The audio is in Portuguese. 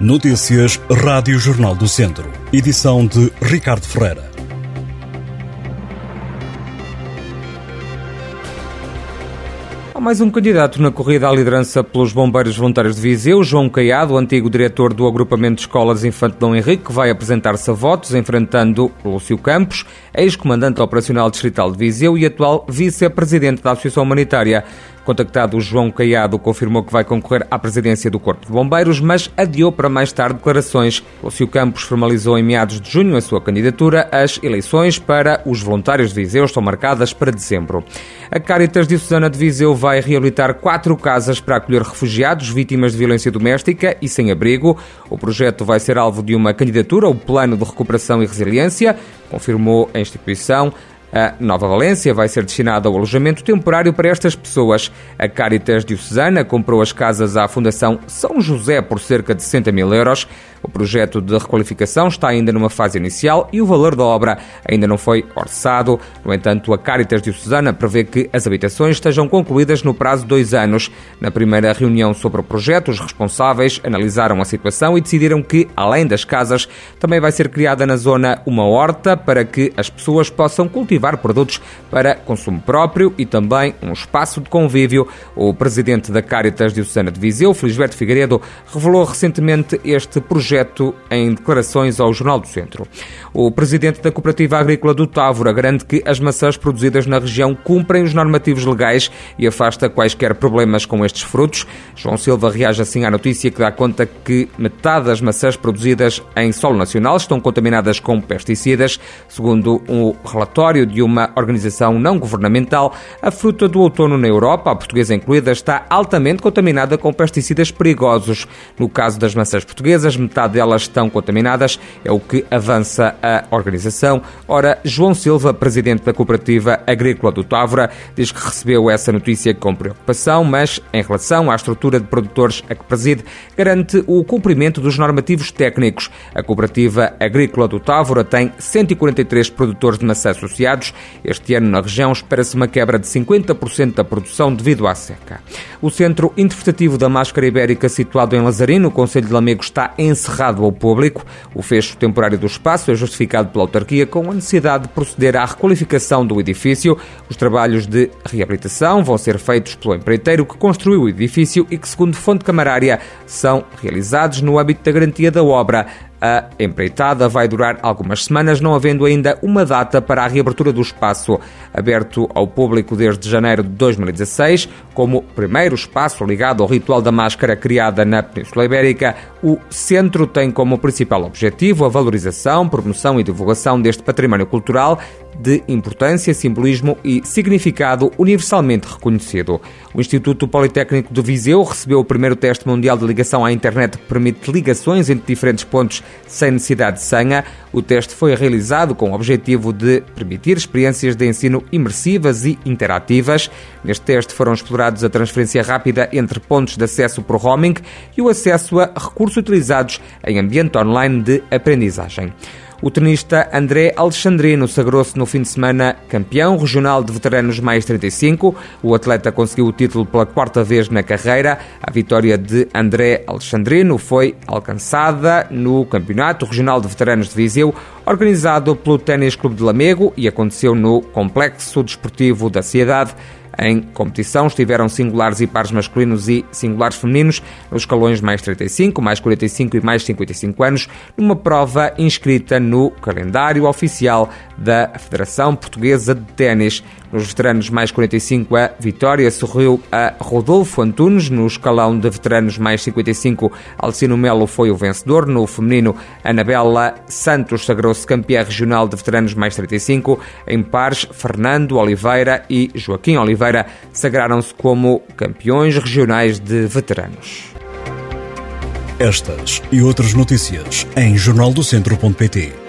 Notícias Rádio Jornal do Centro. Edição de Ricardo Ferreira. Há mais um candidato na corrida à liderança pelos Bombeiros Voluntários de Viseu, João Caiado, antigo diretor do agrupamento de escolas Infante Dom Henrique, que vai apresentar-se a votos, enfrentando Lúcio Campos, ex-comandante operacional distrital de Viseu e atual vice-presidente da Associação Humanitária. Contactado, o João Caiado confirmou que vai concorrer à presidência do Corpo de Bombeiros, mas adiou para mais tarde declarações. Lúcio Campos formalizou em meados de junho a sua candidatura. As eleições para os voluntários de Viseu estão marcadas para dezembro. A Caritas de Susana de Viseu vai reabilitar quatro casas para acolher refugiados vítimas de violência doméstica e sem abrigo. O projeto vai ser alvo de uma candidatura, o Plano de Recuperação e Resiliência, confirmou a instituição. A Nova Valência vai ser destinada ao alojamento temporário para estas pessoas. A Caritas Diocesana comprou as casas à Fundação São José por cerca de 60 mil euros. O projeto de requalificação está ainda numa fase inicial e o valor da obra ainda não foi orçado. No entanto, a Caritas Diocesana prevê que as habitações estejam concluídas no prazo de dois anos. Na primeira reunião sobre o projeto, os responsáveis analisaram a situação e decidiram que, além das casas, também vai ser criada na zona uma horta para que as pessoas possam cultivar produtos para consumo próprio e também um espaço de convívio. O presidente da Caritas Diocesana de Viseu, Felisberto Figueiredo, revelou recentemente este projeto projeto em declarações ao Jornal do Centro. O presidente da Cooperativa Agrícola do Távora garante que as maçãs produzidas na região cumprem os normativos legais e afasta quaisquer problemas com estes frutos. João Silva reage assim à notícia que dá conta que metade das maçãs produzidas em solo nacional estão contaminadas com pesticidas. Segundo um relatório de uma organização não governamental, a fruta do outono na Europa, a portuguesa incluída, está altamente contaminada com pesticidas perigosos. No caso das maçãs portuguesas, metade metade delas estão contaminadas, é o que avança a organização. Ora, João Silva, presidente da Cooperativa Agrícola do Távora, diz que recebeu essa notícia com preocupação, mas em relação à estrutura de produtores a que preside, garante o cumprimento dos normativos técnicos. A Cooperativa Agrícola do Távora tem 143 produtores de maçã associados. Este ano, na região, espera-se uma quebra de 50% da produção devido à seca. O Centro Interpretativo da Máscara Ibérica, situado em Lazarino, no Conselho de Lamego, está encerrado encerrado ao público. O fecho temporário do espaço é justificado pela autarquia com a necessidade de proceder à requalificação do edifício. Os trabalhos de reabilitação vão ser feitos pelo empreiteiro que construiu o edifício e que, segundo fonte camarária, são realizados no âmbito da garantia da obra. A empreitada vai durar algumas semanas, não havendo ainda uma data para a reabertura do espaço, aberto ao público desde janeiro de 2016, como primeiro espaço ligado ao ritual da máscara criada na Península Ibérica. O centro tem como principal objetivo a valorização, promoção e divulgação deste património cultural de importância, simbolismo e significado universalmente reconhecido. O Instituto Politécnico de Viseu recebeu o primeiro teste mundial de ligação à internet que permite ligações entre diferentes pontos sem necessidade de senha. O teste foi realizado com o objetivo de permitir experiências de ensino imersivas e interativas. Neste teste foram explorados a transferência rápida entre pontos de acesso por roaming e o acesso a recursos utilizados em ambiente online de aprendizagem. O tenista André Alexandrino sagrou-se no fim de semana campeão regional de veteranos mais 35. O atleta conseguiu o título pela quarta vez na carreira. A vitória de André Alexandrino foi alcançada no Campeonato Regional de Veteranos de Viseu, organizado pelo Ténis Clube de Lamego e aconteceu no Complexo Desportivo da Cidade. Em competição estiveram singulares e pares masculinos e singulares femininos nos escalões mais 35, mais 45 e mais 55 anos, numa prova inscrita no calendário oficial da Federação Portuguesa de Ténis. Nos veteranos mais 45, a vitória sorriu a Rodolfo Antunes. No escalão de veteranos mais 55, Alcino Melo foi o vencedor. No feminino, Anabela Santos sagrou-se campeã regional de veteranos mais 35. Em pares, Fernando Oliveira e Joaquim Oliveira sagraram-se como campeões regionais de veteranos. Estas e outras notícias em jornaldocentro.pt